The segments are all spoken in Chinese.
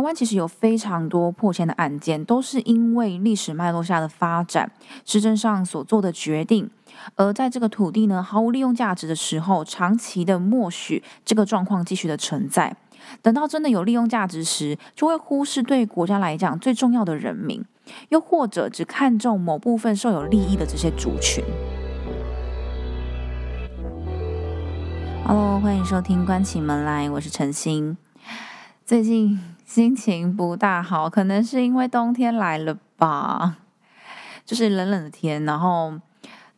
台湾其实有非常多破迁的案件，都是因为历史脉络下的发展，市政上所做的决定，而在这个土地呢毫无利用价值的时候，长期的默许这个状况继续的存在。等到真的有利用价值时，就会忽视对国家来讲最重要的人民，又或者只看重某部分受有利益的这些族群。Hello，欢迎收听《关起门来》，我是陈星。最近心情不大好，可能是因为冬天来了吧，就是冷冷的天，然后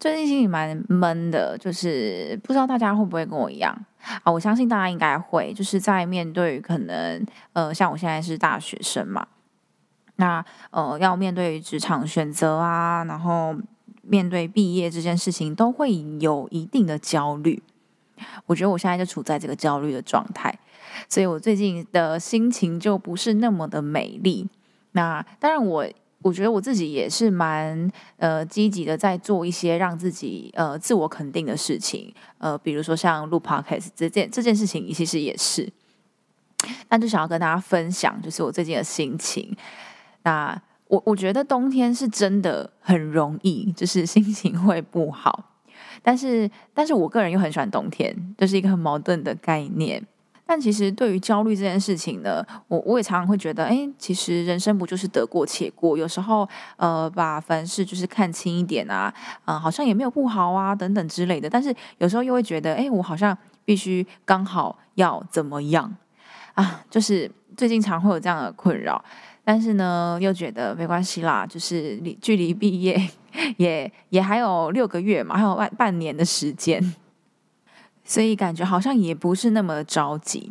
最近心里蛮闷的，就是不知道大家会不会跟我一样啊？我相信大家应该会，就是在面对可能呃，像我现在是大学生嘛，那呃要面对职场选择啊，然后面对毕业这件事情，都会有一定的焦虑。我觉得我现在就处在这个焦虑的状态。所以我最近的心情就不是那么的美丽。那当然，我我觉得我自己也是蛮呃积极的，在做一些让自己呃自我肯定的事情。呃，比如说像录 podcast 这件这件事情，其实也是。那就想要跟大家分享，就是我最近的心情。那我我觉得冬天是真的很容易，就是心情会不好。但是，但是我个人又很喜欢冬天，就是一个很矛盾的概念。但其实对于焦虑这件事情呢，我我也常常会觉得，哎，其实人生不就是得过且过？有时候，呃，把凡事就是看清一点啊，啊，好像也没有不好啊，等等之类的。但是有时候又会觉得，哎，我好像必须刚好要怎么样啊？就是最近常会有这样的困扰。但是呢，又觉得没关系啦，就是离距离毕业 也也还有六个月嘛，还有半半年的时间。所以感觉好像也不是那么着急，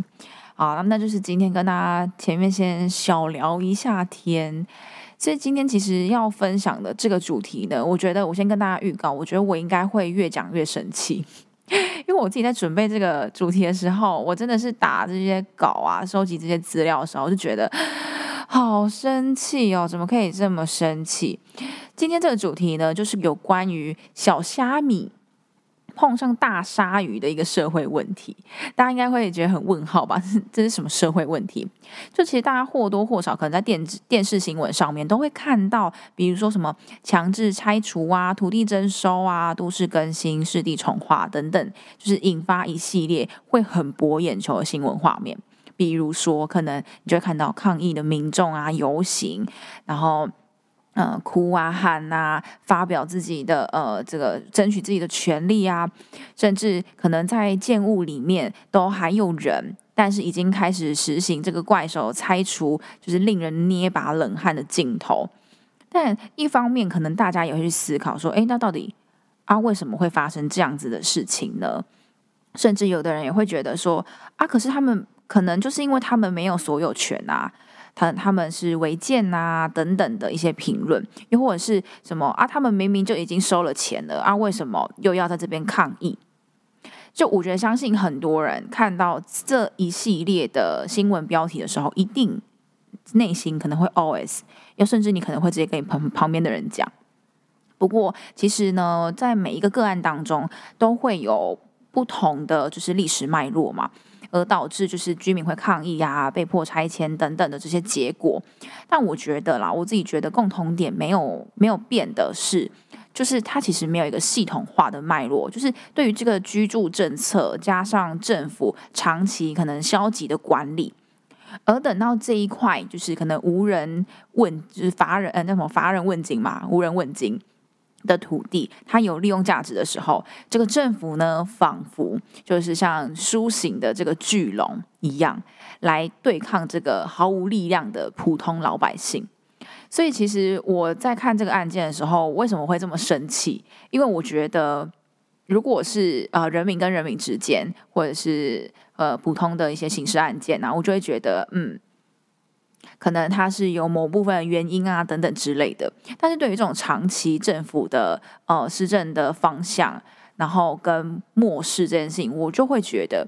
好，那就是今天跟大家前面先小聊一下天。所以今天其实要分享的这个主题呢，我觉得我先跟大家预告，我觉得我应该会越讲越生气，因为我自己在准备这个主题的时候，我真的是打这些稿啊，收集这些资料的时候，我就觉得 好生气哦，怎么可以这么生气？今天这个主题呢，就是有关于小虾米。碰上大鲨鱼的一个社会问题，大家应该会觉得很问号吧？这是什么社会问题？就其实大家或多或少可能在电电视新闻上面都会看到，比如说什么强制拆除啊、土地征收啊、都市更新、湿地重划等等，就是引发一系列会很博眼球的新闻画面。比如说，可能你就会看到抗议的民众啊游行，然后。嗯，哭啊喊啊，发表自己的呃这个争取自己的权利啊，甚至可能在建物里面都还有人，但是已经开始实行这个怪手拆除，就是令人捏把冷汗的镜头。但一方面，可能大家也会去思考说，哎，那到底啊为什么会发生这样子的事情呢？甚至有的人也会觉得说，啊，可是他们可能就是因为他们没有所有权啊。他他们是违建呐等等的一些评论，又或者是什么啊？他们明明就已经收了钱了啊，为什么又要在这边抗议？就我觉得，相信很多人看到这一系列的新闻标题的时候，一定内心可能会 OS，又甚至你可能会直接跟你旁旁边的人讲。不过，其实呢，在每一个个案当中，都会有不同的就是历史脉络嘛。而导致就是居民会抗议呀、被迫拆迁等等的这些结果，但我觉得啦，我自己觉得共同点没有没有变的是，就是它其实没有一个系统化的脉络，就是对于这个居住政策加上政府长期可能消极的管理，而等到这一块就是可能无人问，就是乏人呃那什么乏人问津嘛，无人问津。的土地，它有利用价值的时候，这个政府呢，仿佛就是像苏醒的这个巨龙一样，来对抗这个毫无力量的普通老百姓。所以，其实我在看这个案件的时候，为什么会这么生气？因为我觉得，如果是呃人民跟人民之间，或者是呃普通的一些刑事案件呢，我就会觉得，嗯。可能它是有某部分原因啊等等之类的，但是对于这种长期政府的呃施政的方向，然后跟漠视这件事情，我就会觉得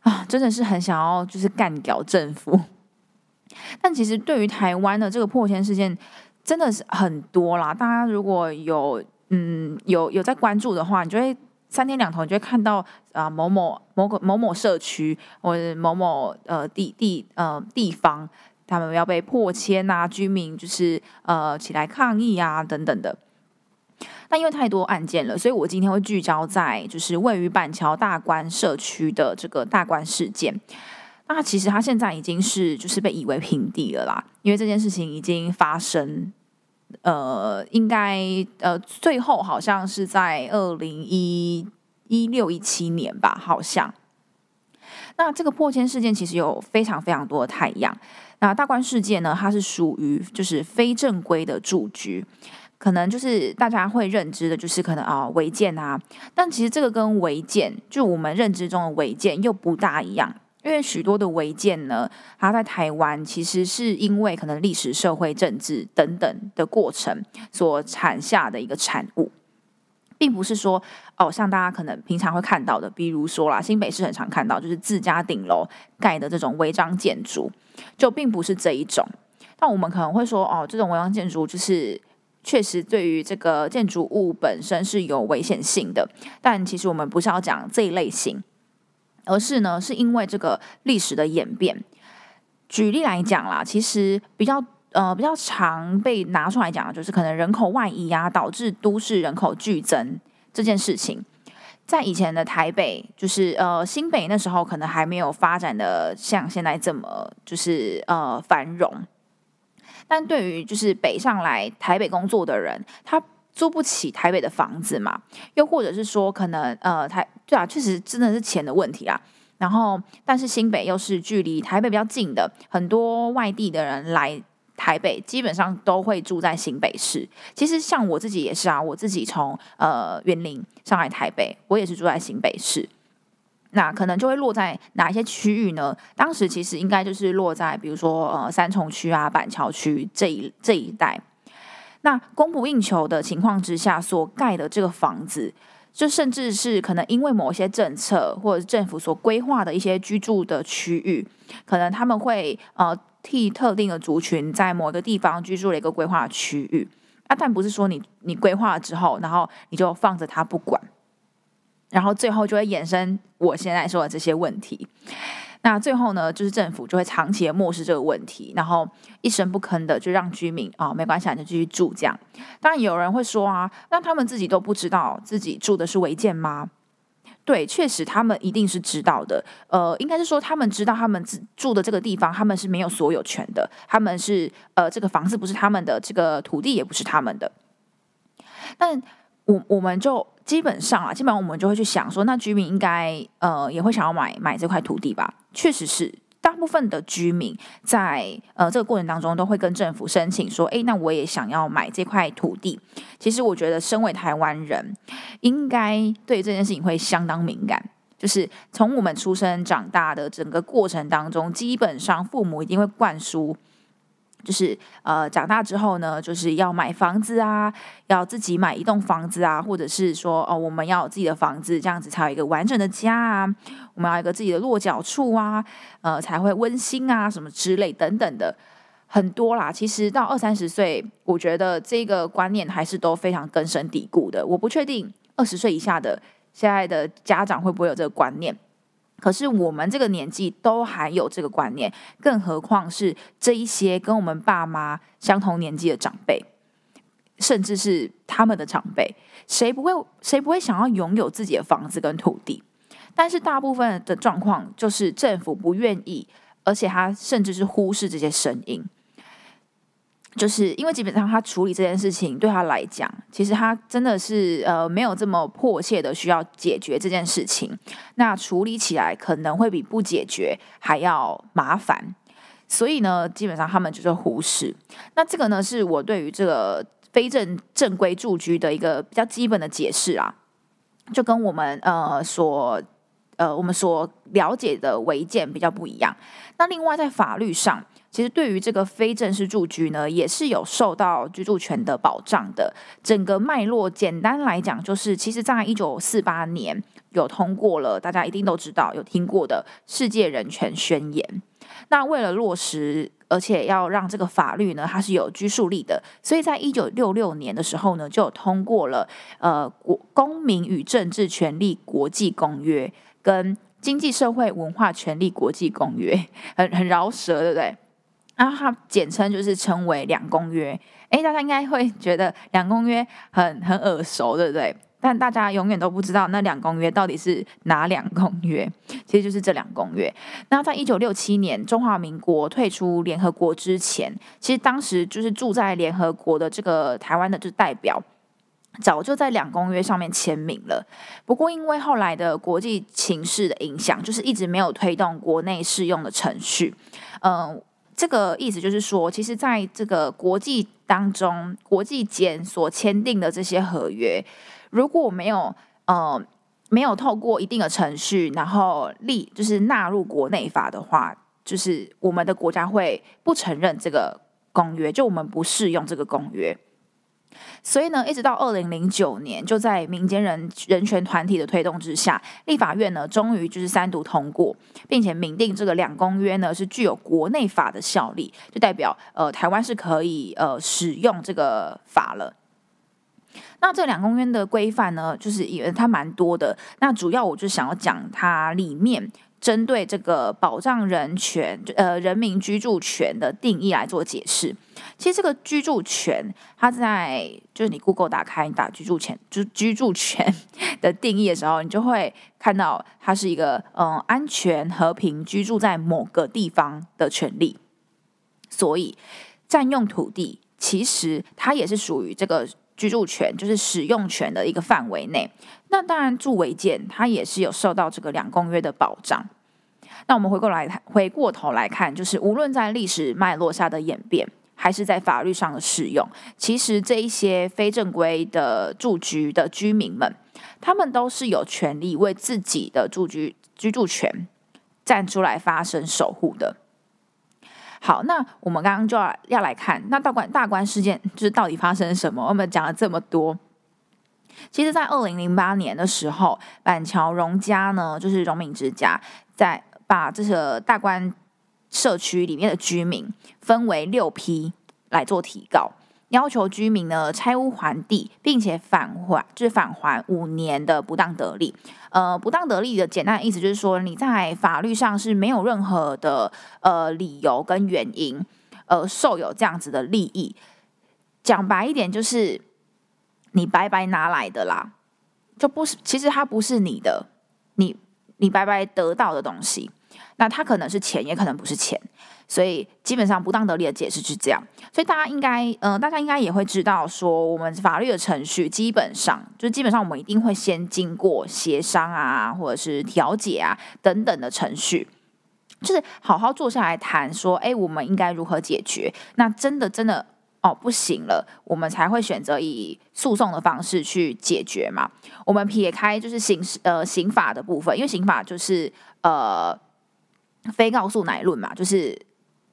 啊，真的是很想要就是干掉政府。但其实对于台湾的这个破迁事件，真的是很多啦。大家如果有嗯有有在关注的话，你就会三天两头你就会看到啊某某某个某某社区或者某某呃地地呃地方。他们要被迫迁啊，居民就是呃起来抗议啊等等的。那因为太多案件了，所以我今天会聚焦在就是位于板桥大关社区的这个大关事件。那其实它现在已经是就是被夷为平地了啦，因为这件事情已经发生，呃，应该呃最后好像是在二零一一六一七年吧，好像。那这个破迁事件其实有非常非常多的太阳。那大关事件呢，它是属于就是非正规的住居。可能就是大家会认知的，就是可能啊违建啊，但其实这个跟违建，就我们认知中的违建又不大一样，因为许多的违建呢，它在台湾其实是因为可能历史、社会、政治等等的过程所产下的一个产物，并不是说哦像大家可能平常会看到的，比如说啦，新北市很常看到就是自家顶楼盖的这种违章建筑，就并不是这一种，但我们可能会说哦，这种违章建筑就是。确实，对于这个建筑物本身是有危险性的，但其实我们不是要讲这一类型，而是呢，是因为这个历史的演变。举例来讲啦，其实比较呃比较常被拿出来讲的，就是可能人口外移啊，导致都市人口剧增这件事情。在以前的台北，就是呃新北那时候，可能还没有发展的像现在这么就是呃繁荣。但对于就是北上来台北工作的人，他租不起台北的房子嘛？又或者是说，可能呃台对啊，确实真的是钱的问题啦。然后，但是新北又是距离台北比较近的，很多外地的人来台北，基本上都会住在新北市。其实像我自己也是啊，我自己从呃园林上来台北，我也是住在新北市。那可能就会落在哪一些区域呢？当时其实应该就是落在，比如说呃三重区啊、板桥区这一这一带。那供不应求的情况之下所盖的这个房子，就甚至是可能因为某些政策或者政府所规划的一些居住的区域，可能他们会呃替特定的族群在某个地方居住了一个规划区域啊，但不是说你你规划了之后，然后你就放着它不管。然后最后就会衍生我现在说的这些问题。那最后呢，就是政府就会长期的漠视这个问题，然后一声不吭的就让居民啊没关系，你就继续住这样。当然有人会说啊，那他们自己都不知道自己住的是违建吗？对，确实他们一定是知道的。呃，应该是说他们知道他们住的这个地方，他们是没有所有权的。他们是呃，这个房子不是他们的，这个土地也不是他们的。但我我们就。基本上啊，基本上我们就会去想说，那居民应该呃也会想要买买这块土地吧？确实是，大部分的居民在呃这个过程当中都会跟政府申请说，哎，那我也想要买这块土地。其实我觉得，身为台湾人，应该对这件事情会相当敏感。就是从我们出生长大的整个过程当中，基本上父母一定会灌输。就是呃，长大之后呢，就是要买房子啊，要自己买一栋房子啊，或者是说哦，我们要有自己的房子，这样子才有一个完整的家啊，我们要一个自己的落脚处啊，呃，才会温馨啊，什么之类等等的，很多啦。其实到二三十岁，我觉得这个观念还是都非常根深蒂固的。我不确定二十岁以下的现在的家长会不会有这个观念。可是我们这个年纪都还有这个观念，更何况是这一些跟我们爸妈相同年纪的长辈，甚至是他们的长辈，谁不会谁不会想要拥有自己的房子跟土地？但是大部分的状况就是政府不愿意，而且他甚至是忽视这些声音。就是因为基本上他处理这件事情对他来讲，其实他真的是呃没有这么迫切的需要解决这件事情。那处理起来可能会比不解决还要麻烦，所以呢，基本上他们就是忽视。那这个呢，是我对于这个非正正规住居的一个比较基本的解释啊，就跟我们呃所呃我们所了解的违建比较不一样。那另外在法律上。其实对于这个非正式住居呢，也是有受到居住权的保障的。整个脉络简单来讲，就是其实在一九四八年有通过了，大家一定都知道有听过的世界人权宣言。那为了落实，而且要让这个法律呢，它是有拘束力的，所以在一九六六年的时候呢，就通过了呃《国公民与政治权利国际公约》跟《经济社会文化权利国际公约》，很很饶舌，对不对？然后它简称就是称为两公约。诶，大家应该会觉得两公约很很耳熟，对不对？但大家永远都不知道那两公约到底是哪两公约，其实就是这两公约。那在一九六七年中华民国退出联合国之前，其实当时就是住在联合国的这个台湾的就代表，早就在两公约上面签名了。不过因为后来的国际情势的影响，就是一直没有推动国内适用的程序。嗯，这个意思就是说，其实在这个国际当中，国际间所签订的这些合约。如果没有呃没有透过一定的程序，然后立就是纳入国内法的话，就是我们的国家会不承认这个公约，就我们不适用这个公约。所以呢，一直到二零零九年，就在民间人人权团体的推动之下，立法院呢终于就是三读通过，并且明定这个两公约呢是具有国内法的效力，就代表呃台湾是可以呃使用这个法了。那这两公约的规范呢，就是也它蛮多的。那主要我就想要讲它里面针对这个保障人权，呃，人民居住权的定义来做解释。其实这个居住权，它在就是你 Google 打开，你打居住权，就居住权的定义的时候，你就会看到它是一个嗯安全和平居住在某个地方的权利。所以占用土地，其实它也是属于这个。居住权就是使用权的一个范围内，那当然住违建它也是有受到这个两公约的保障。那我们回过来，回过头来看，就是无论在历史脉络下的演变，还是在法律上的适用，其实这一些非正规的住居的居民们，他们都是有权利为自己的住居居住权站出来发声守护的。好，那我们刚刚就要要来看，那大关大关事件就是到底发生什么？我们讲了这么多，其实，在二零零八年的时候，板桥荣家呢，就是荣民之家，在把这个大关社区里面的居民分为六批来做提告。要求居民呢拆屋还地，并且返还，就是返还五年的不当得利。呃，不当得利的简单意思就是说，你在法律上是没有任何的呃理由跟原因，呃，受有这样子的利益。讲白一点，就是你白白拿来的啦，就不是，其实它不是你的，你你白白得到的东西。那它可能是钱，也可能不是钱。所以基本上不当得利的解释是这样，所以大家应该，呃，大家应该也会知道，说我们法律的程序基本上，就基本上我们一定会先经过协商啊，或者是调解啊等等的程序，就是好好坐下来谈，说，哎，我们应该如何解决？那真的真的哦不行了，我们才会选择以诉讼的方式去解决嘛。我们撇开就是刑事呃刑法的部分，因为刑法就是呃非告诉乃论嘛，就是。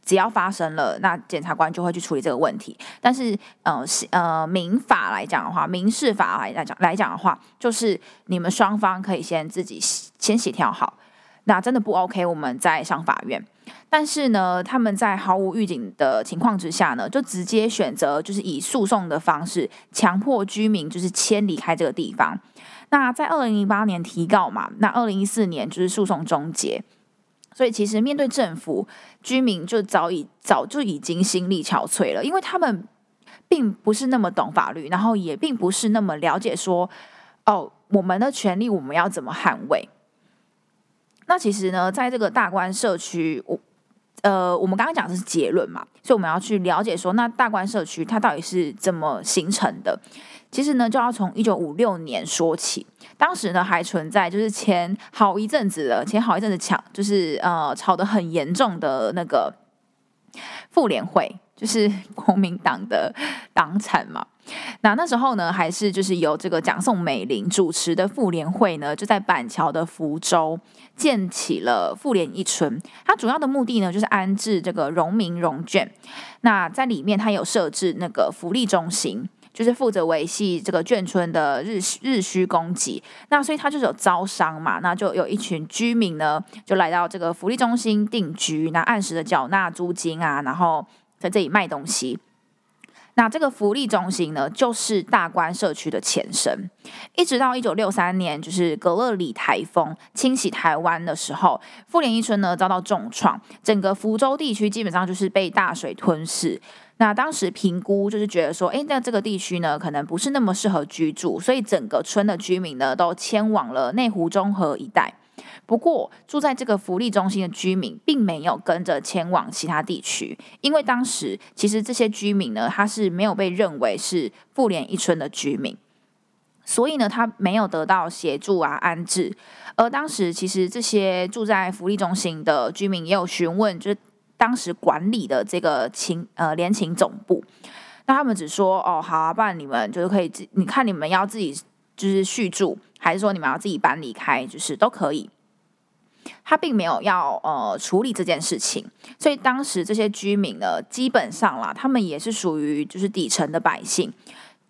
只要发生了，那检察官就会去处理这个问题。但是，呃，呃，民法来讲的话，民事法来讲来讲的话，就是你们双方可以先自己先协调好。那真的不 OK，我们再上法院。但是呢，他们在毫无预警的情况之下呢，就直接选择就是以诉讼的方式强迫居民就是迁离开这个地方。那在二零零八年提告嘛，那二零一四年就是诉讼终结。所以其实面对政府，居民就早已早就已经心力憔悴了，因为他们并不是那么懂法律，然后也并不是那么了解说，哦，我们的权利我们要怎么捍卫？那其实呢，在这个大关社区，我呃，我们刚刚讲的是结论嘛，所以我们要去了解说，那大关社区它到底是怎么形成的？其实呢，就要从一九五六年说起。当时呢，还存在就是前好一阵子的，前好一阵子抢，就是呃吵得很严重的那个妇联会，就是国民党的党产嘛。那那时候呢，还是就是由这个蒋宋美龄主持的妇联会呢，就在板桥的福州建起了妇联一村。它主要的目的呢，就是安置这个农民农眷。那在里面，它有设置那个福利中心。就是负责维系这个眷村的日日需供给，那所以他就是有招商嘛，那就有一群居民呢，就来到这个福利中心定居，那按时的缴纳租金啊，然后在这里卖东西。那这个福利中心呢，就是大关社区的前身，一直到一九六三年，就是格勒里台风侵袭台湾的时候，富联一村呢遭到重创，整个福州地区基本上就是被大水吞噬。那当时评估就是觉得说，哎，那这个地区呢，可能不是那么适合居住，所以整个村的居民呢，都迁往了内湖中和一带。不过，住在这个福利中心的居民并没有跟着前往其他地区，因为当时其实这些居民呢，他是没有被认为是富联一村的居民，所以呢，他没有得到协助啊安置。而当时其实这些住在福利中心的居民也有询问，就是当时管理的这个情呃联勤总部，那他们只说哦好啊，不然你们就是可以自你看你们要自己就是续住，还是说你们要自己搬离开，就是都可以。他并没有要呃处理这件事情，所以当时这些居民呢，基本上啦，他们也是属于就是底层的百姓，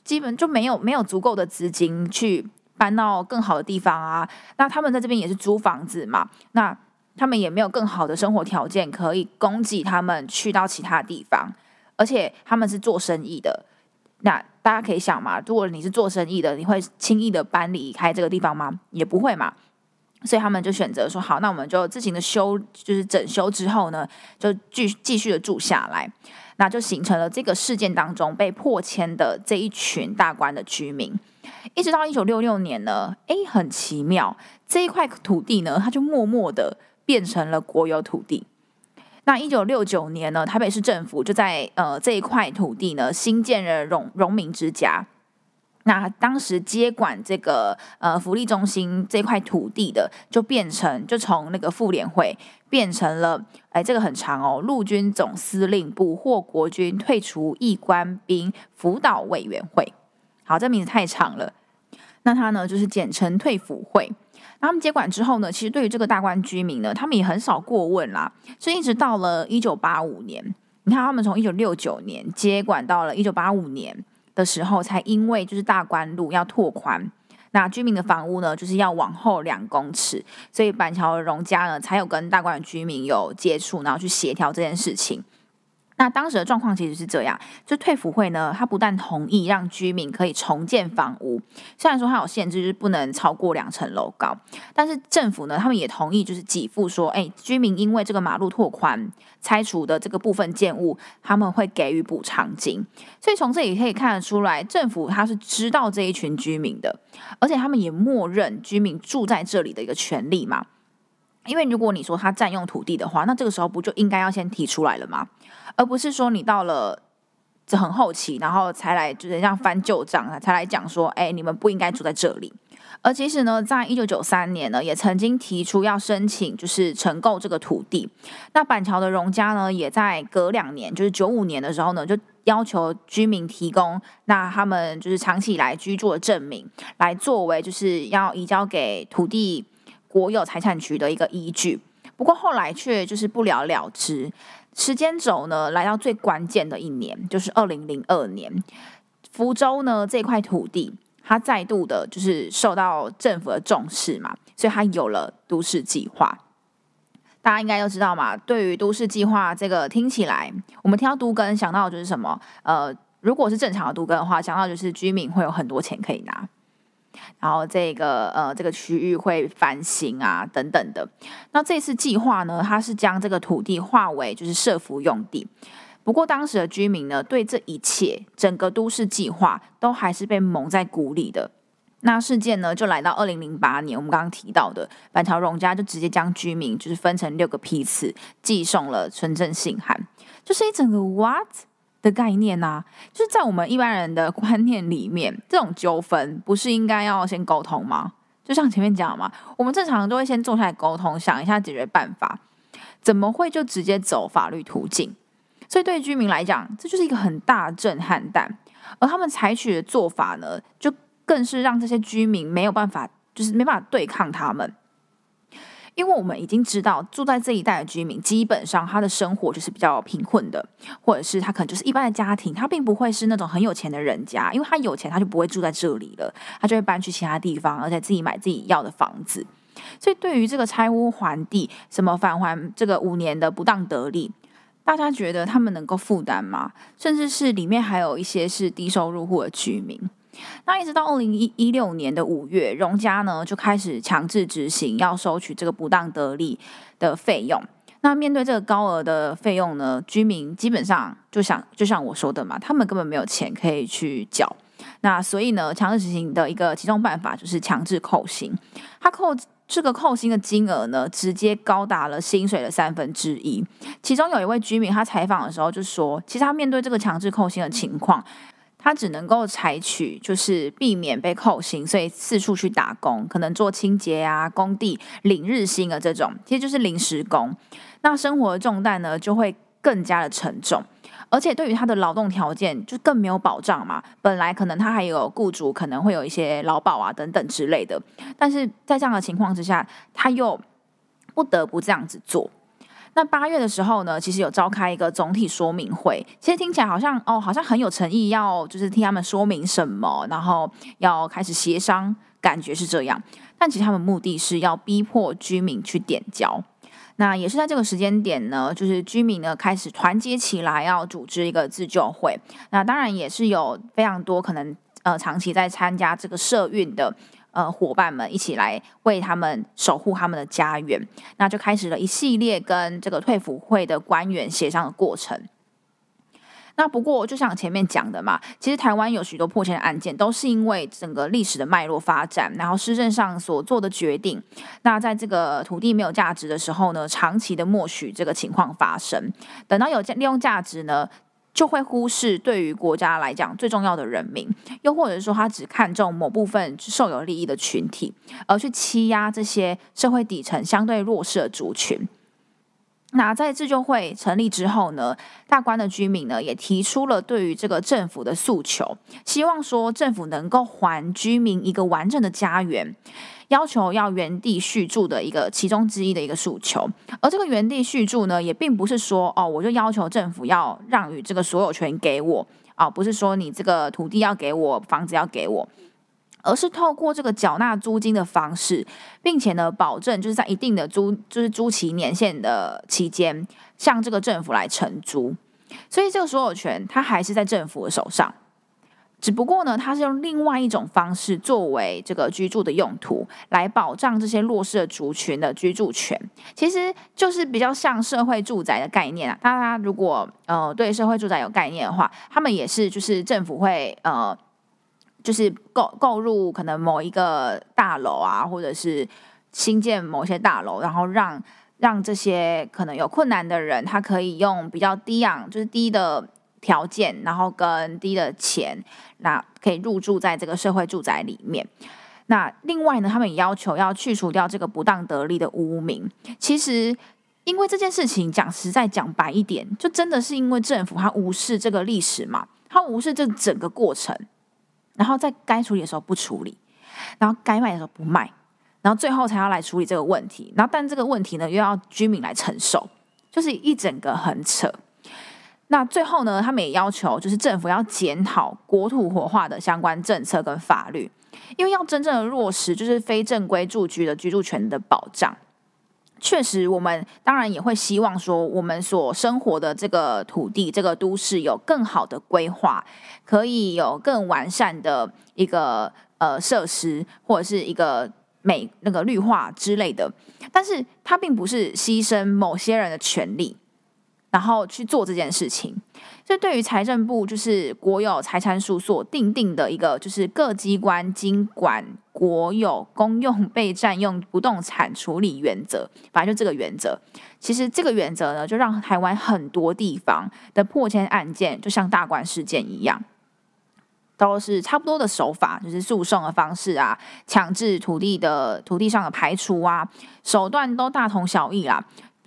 基本就没有没有足够的资金去搬到更好的地方啊。那他们在这边也是租房子嘛，那他们也没有更好的生活条件可以供给他们去到其他地方，而且他们是做生意的，那大家可以想嘛，如果你是做生意的，你会轻易的搬离开这个地方吗？也不会嘛。所以他们就选择说好，那我们就自行的修，就是整修之后呢，就继继续的住下来，那就形成了这个事件当中被迫迁的这一群大关的居民。一直到一九六六年呢，哎，很奇妙，这一块土地呢，它就默默的变成了国有土地。那一九六九年呢，台北市政府就在呃这一块土地呢，新建了荣荣民之家。那当时接管这个呃福利中心这块土地的，就变成就从那个妇联会变成了，哎，这个很长哦，陆军总司令部或国军退出役官兵辅导委员会。好，这名字太长了，那他呢就是简称退辅会。他们接管之后呢，其实对于这个大关居民呢，他们也很少过问啦，所以一直到了一九八五年，你看他们从一九六九年接管到了一九八五年。的时候，才因为就是大关路要拓宽，那居民的房屋呢，就是要往后两公尺，所以板桥荣家呢，才有跟大关的居民有接触，然后去协调这件事情。那当时的状况其实是这样，就退服会呢，他不但同意让居民可以重建房屋，虽然说它有限制，就是不能超过两层楼高，但是政府呢，他们也同意就是给付说，哎，居民因为这个马路拓宽拆除的这个部分建物，他们会给予补偿金。所以从这里可以看得出来，政府他是知道这一群居民的，而且他们也默认居民住在这里的一个权利嘛。因为如果你说他占用土地的话，那这个时候不就应该要先提出来了吗？而不是说你到了这很后期，然后才来就是像翻旧账，才来讲说，哎，你们不应该住在这里。而其实呢，在一九九三年呢，也曾经提出要申请就是承购这个土地。那板桥的荣家呢，也在隔两年，就是九五年的时候呢，就要求居民提供那他们就是长期以来居住的证明，来作为就是要移交给土地。国有财产局的一个依据，不过后来却就是不了了之。时间轴呢，来到最关键的一年，就是二零零二年，福州呢这块土地，它再度的就是受到政府的重视嘛，所以它有了都市计划。大家应该都知道嘛，对于都市计划这个听起来，我们听到都根想到的就是什么？呃，如果是正常的都根的话，想到就是居民会有很多钱可以拿。然后这个呃，这个区域会翻新啊，等等的。那这次计划呢，它是将这个土地划为就是设福用地。不过当时的居民呢，对这一切整个都市计划都还是被蒙在鼓里的。那事件呢，就来到二零零八年，我们刚刚提到的板桥荣家就直接将居民就是分成六个批次，寄送了村镇信函，就是一整个 what。的概念呐，就是在我们一般人的观念里面，这种纠纷不是应该要先沟通吗？就像前面讲嘛，我们正常都会先坐下来沟通，想一下解决办法，怎么会就直接走法律途径？所以对居民来讲，这就是一个很大震撼弹，而他们采取的做法呢，就更是让这些居民没有办法，就是没办法对抗他们。因为我们已经知道，住在这一带的居民基本上他的生活就是比较贫困的，或者是他可能就是一般的家庭，他并不会是那种很有钱的人家，因为他有钱他就不会住在这里了，他就会搬去其他地方，而且自己买自己要的房子。所以对于这个拆屋还地、什么返还这个五年的不当得利，大家觉得他们能够负担吗？甚至是里面还有一些是低收入户的居民。那一直到二零一一六年的五月，荣家呢就开始强制执行要收取这个不当得利的费用。那面对这个高额的费用呢，居民基本上就想，就像我说的嘛，他们根本没有钱可以去缴。那所以呢，强制执行的一个其中办法就是强制扣薪。他扣。这个扣薪的金额呢，直接高达了薪水的三分之一。其中有一位居民，他采访的时候就说，其实他面对这个强制扣薪的情况，他只能够采取就是避免被扣薪，所以四处去打工，可能做清洁啊、工地领日薪的这种，其实就是临时工。那生活的重担呢，就会更加的沉重。而且对于他的劳动条件就更没有保障嘛。本来可能他还有雇主，可能会有一些劳保啊等等之类的，但是在这样的情况之下，他又不得不这样子做。那八月的时候呢，其实有召开一个总体说明会，其实听起来好像哦，好像很有诚意，要就是听他们说明什么，然后要开始协商，感觉是这样。但其实他们目的是要逼迫居民去点交。那也是在这个时间点呢，就是居民呢开始团结起来，要组织一个自救会。那当然也是有非常多可能呃长期在参加这个社运的呃伙伴们一起来为他们守护他们的家园。那就开始了一系列跟这个退辅会的官员协商的过程。那不过，就像前面讲的嘛，其实台湾有许多破欠案件，都是因为整个历史的脉络发展，然后施政上所做的决定。那在这个土地没有价值的时候呢，长期的默许这个情况发生，等到有利用价值呢，就会忽视对于国家来讲最重要的人民，又或者说他只看重某部分受有利益的群体，而去欺压这些社会底层相对弱势的族群。那在自救会成立之后呢，大关的居民呢也提出了对于这个政府的诉求，希望说政府能够还居民一个完整的家园，要求要原地续住的一个其中之一的一个诉求。而这个原地续住呢，也并不是说哦，我就要求政府要让与这个所有权给我啊，不是说你这个土地要给我，房子要给我。而是透过这个缴纳租金的方式，并且呢，保证就是在一定的租就是租期年限的期间，向这个政府来承租。所以这个所有权它还是在政府的手上，只不过呢，它是用另外一种方式作为这个居住的用途，来保障这些弱势族群的居住权。其实就是比较像社会住宅的概念啊。大家如果呃对社会住宅有概念的话，他们也是就是政府会呃。就是购购入可能某一个大楼啊，或者是新建某些大楼，然后让让这些可能有困难的人，他可以用比较低昂，就是低的条件，然后跟低的钱，那可以入住在这个社会住宅里面。那另外呢，他们也要求要去除掉这个不当得利的污名。其实，因为这件事情讲实在讲白一点，就真的是因为政府他无视这个历史嘛，他无视这整个过程。然后在该处理的时候不处理，然后该卖的时候不卖，然后最后才要来处理这个问题。然后但这个问题呢，又要居民来承受，就是一整个很扯。那最后呢，他们也要求就是政府要检讨国土活化的相关政策跟法律，因为要真正的落实就是非正规住居的居住权的保障。确实，我们当然也会希望说，我们所生活的这个土地、这个都市有更好的规划，可以有更完善的一个呃设施，或者是一个美那个绿化之类的。但是，它并不是牺牲某些人的权利。然后去做这件事情，这对于财政部就是国有财产署所定定的一个，就是各机关经管国有公用被占用不动产处理原则，反正就这个原则。其实这个原则呢，就让台湾很多地方的破迁案件，就像大官事件一样，都是差不多的手法，就是诉讼的方式啊，强制土地的土地上的排除啊，手段都大同小异啦。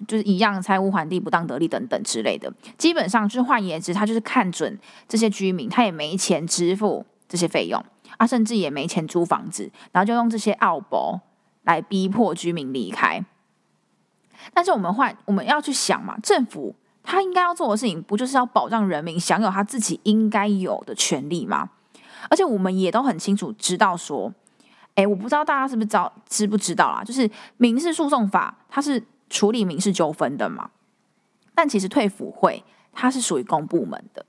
就是一样，财务还地不当得利等等之类的，基本上就是换言之，他就是看准这些居民，他也没钱支付这些费用，啊，甚至也没钱租房子，然后就用这些奥博来逼迫居民离开。但是我们换，我们要去想嘛，政府他应该要做的事情，不就是要保障人民享有他自己应该有的权利吗？而且我们也都很清楚知道说，哎，我不知道大家是不是知道知不知道啦，就是民事诉讼法，它是。处理民事纠纷的嘛，但其实退抚会它是属于公部门的。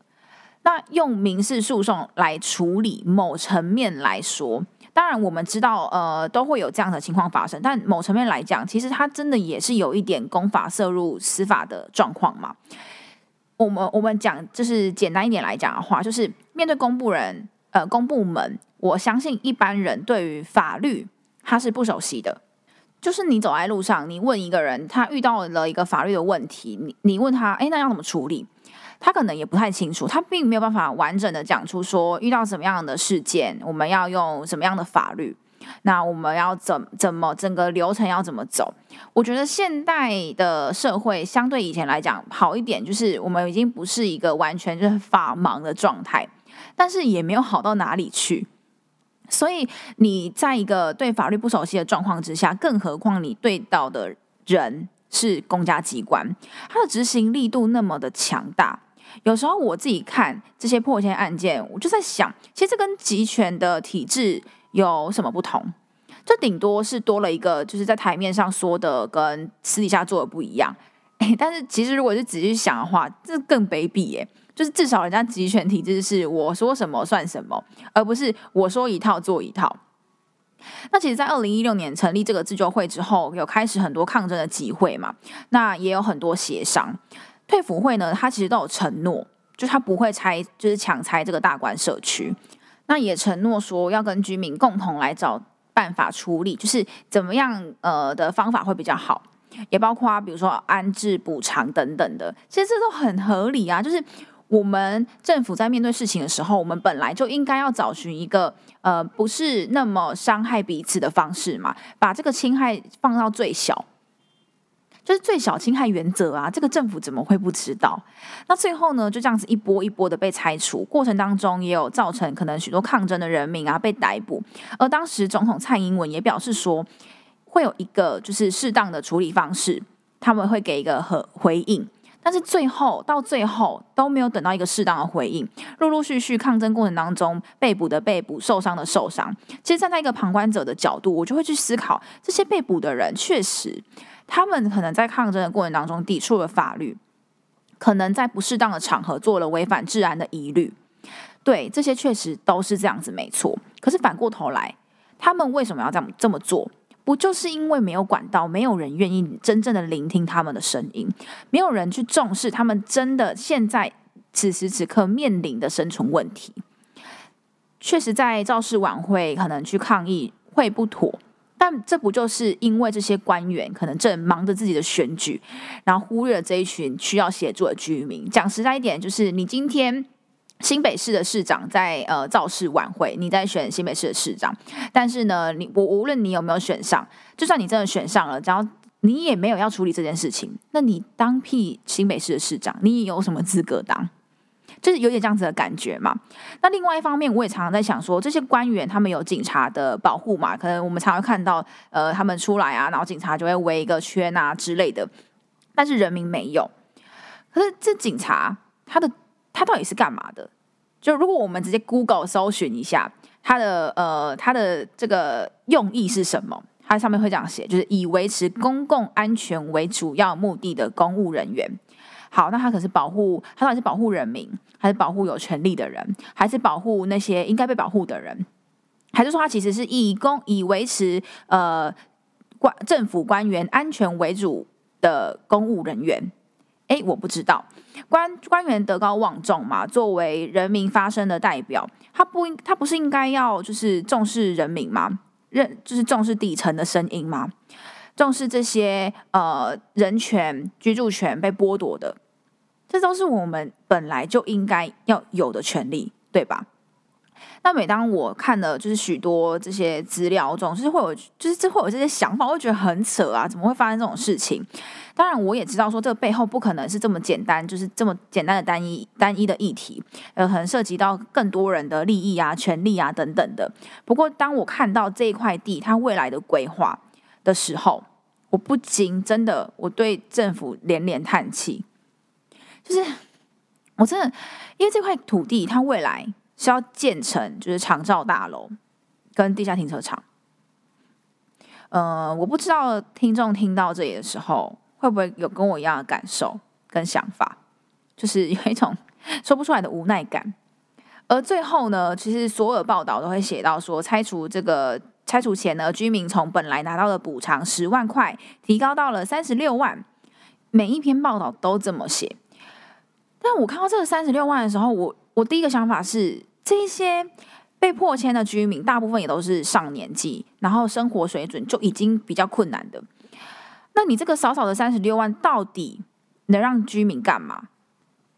那用民事诉讼来处理，某层面来说，当然我们知道，呃，都会有这样的情况发生。但某层面来讲，其实它真的也是有一点公法涉入司法的状况嘛。我们我们讲，就是简单一点来讲的话，就是面对公部人，呃，公部门，我相信一般人对于法律他是不熟悉的。就是你走在路上，你问一个人，他遇到了一个法律的问题，你你问他，哎，那要怎么处理？他可能也不太清楚，他并没有办法完整的讲出说遇到什么样的事件，我们要用什么样的法律，那我们要怎怎么整个流程要怎么走？我觉得现代的社会相对以前来讲好一点，就是我们已经不是一个完全就是法盲的状态，但是也没有好到哪里去。所以你在一个对法律不熟悉的状况之下，更何况你对到的人是公家机关，它的执行力度那么的强大。有时候我自己看这些破签案件，我就在想，其实这跟集权的体制有什么不同？这顶多是多了一个，就是在台面上说的跟私底下做的不一样。但是其实如果是仔细想的话，这更卑鄙耶！就是至少人家集权体制是我说什么算什么，而不是我说一套做一套。那其实，在二零一六年成立这个自救会之后，有开始很多抗争的机会嘛？那也有很多协商。退辅会呢，他其实都有承诺，就他不会拆，就是强拆这个大关社区。那也承诺说要跟居民共同来找办法处理，就是怎么样呃的方法会比较好，也包括比如说安置补偿等等的，其实这都很合理啊。就是我们政府在面对事情的时候，我们本来就应该要找寻一个呃不是那么伤害彼此的方式嘛，把这个侵害放到最小。就是最小侵害原则啊，这个政府怎么会不知道？那最后呢，就这样子一波一波的被拆除，过程当中也有造成可能许多抗争的人民啊被逮捕。而当时总统蔡英文也表示说，会有一个就是适当的处理方式，他们会给一个和回应。但是最后到最后都没有等到一个适当的回应，陆陆续续抗争过程当中被捕的被捕，受伤的受伤。其实站在一个旁观者的角度，我就会去思考，这些被捕的人确实。他们可能在抗争的过程当中抵触了法律，可能在不适当的场合做了违反治安的疑虑，对这些确实都是这样子，没错。可是反过头来，他们为什么要这样这么做？不就是因为没有管道，没有人愿意真正的聆听他们的声音，没有人去重视他们真的现在此时此刻面临的生存问题？确实，在造势晚会可能去抗议会不妥。但这不就是因为这些官员可能正忙着自己的选举，然后忽略了这一群需要协助的居民？讲实在一点，就是你今天新北市的市长在呃造势晚会，你在选新北市的市长，但是呢，你我无论你有没有选上，就算你真的选上了，只要你也没有要处理这件事情，那你当屁新北市的市长，你有什么资格当？就是有点这样子的感觉嘛。那另外一方面，我也常常在想说，这些官员他们有警察的保护嘛？可能我们常常看到，呃，他们出来啊，然后警察就会围一个圈啊之类的。但是人民没有。可是这警察他的他到底是干嘛的？就如果我们直接 Google 搜寻一下他的呃他的这个用意是什么？它上面会这样写，就是以维持公共安全为主要目的的公务人员。好，那他可是保护，他到底是保护人民，还是保护有权利的人，还是保护那些应该被保护的人，还是说他其实是以公以维持呃官政府官员安全为主的公务人员？哎，我不知道，官官员德高望重嘛，作为人民发声的代表，他不应他不是应该要就是重视人民吗？认就是重视底层的声音吗？重视这些呃人权、居住权被剥夺的，这都是我们本来就应该要有的权利，对吧？那每当我看了就是许多这些资料，总是会有就是这会有这些想法，我会觉得很扯啊！怎么会发生这种事情？当然，我也知道说这个背后不可能是这么简单，就是这么简单的单一单一的议题，呃，可能涉及到更多人的利益啊、权利啊等等的。不过，当我看到这一块地它未来的规划，的时候，我不禁真的，我对政府连连叹气。就是我真的，因为这块土地它未来是要建成，就是长照大楼跟地下停车场。呃，我不知道听众听到这里的时候，会不会有跟我一样的感受？跟想法，就是有一种 说不出来的无奈感。而最后呢，其实所有报道都会写到说，拆除这个拆除前呢，居民从本来拿到的补偿十万块，提高到了三十六万。每一篇报道都这么写。但我看到这个三十六万的时候，我我第一个想法是，这些被迫迁的居民大部分也都是上年纪，然后生活水准就已经比较困难的。那你这个少少的三十六万，到底能让居民干嘛？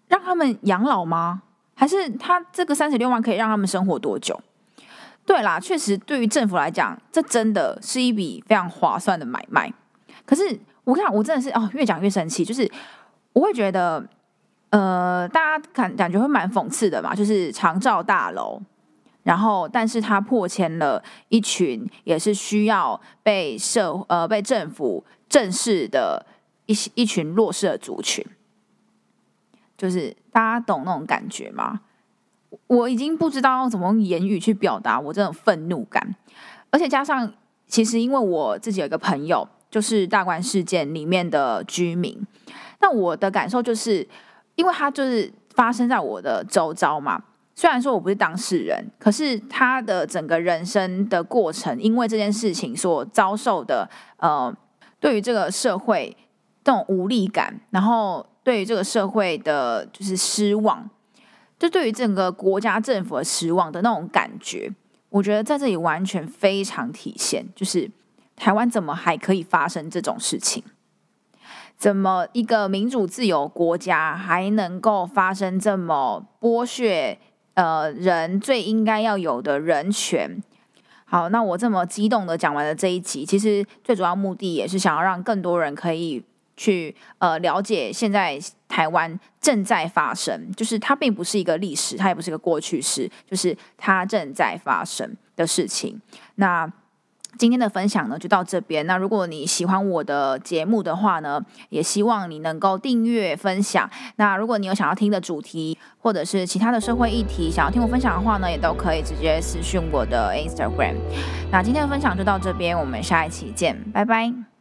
让他们养老吗？还是他这个三十六万可以让他们生活多久？对啦，确实对于政府来讲，这真的是一笔非常划算的买卖。可是我看我真的是哦，越讲越生气，就是我会觉得，呃，大家感感觉会蛮讽刺的嘛，就是长照大楼，然后但是他破迁了一群也是需要被社呃被政府正视的一一群弱势的族群。就是大家懂那种感觉吗？我已经不知道怎么用言语去表达我这种愤怒感，而且加上，其实因为我自己有一个朋友，就是大关事件里面的居民，那我的感受就是，因为他就是发生在我的周遭嘛。虽然说我不是当事人，可是他的整个人生的过程，因为这件事情所遭受的，呃，对于这个社会这种无力感，然后。对于这个社会的，就是失望，就对于整个国家政府的失望的那种感觉，我觉得在这里完全非常体现。就是台湾怎么还可以发生这种事情？怎么一个民主自由国家还能够发生这么剥削呃人最应该要有的人权？好，那我这么激动的讲完了这一集，其实最主要目的也是想要让更多人可以。去呃了解现在台湾正在发生，就是它并不是一个历史，它也不是一个过去式，就是它正在发生的事情。那今天的分享呢就到这边。那如果你喜欢我的节目的话呢，也希望你能够订阅分享。那如果你有想要听的主题，或者是其他的社会议题，想要听我分享的话呢，也都可以直接私讯我的 Instagram。那今天的分享就到这边，我们下一期见，拜拜。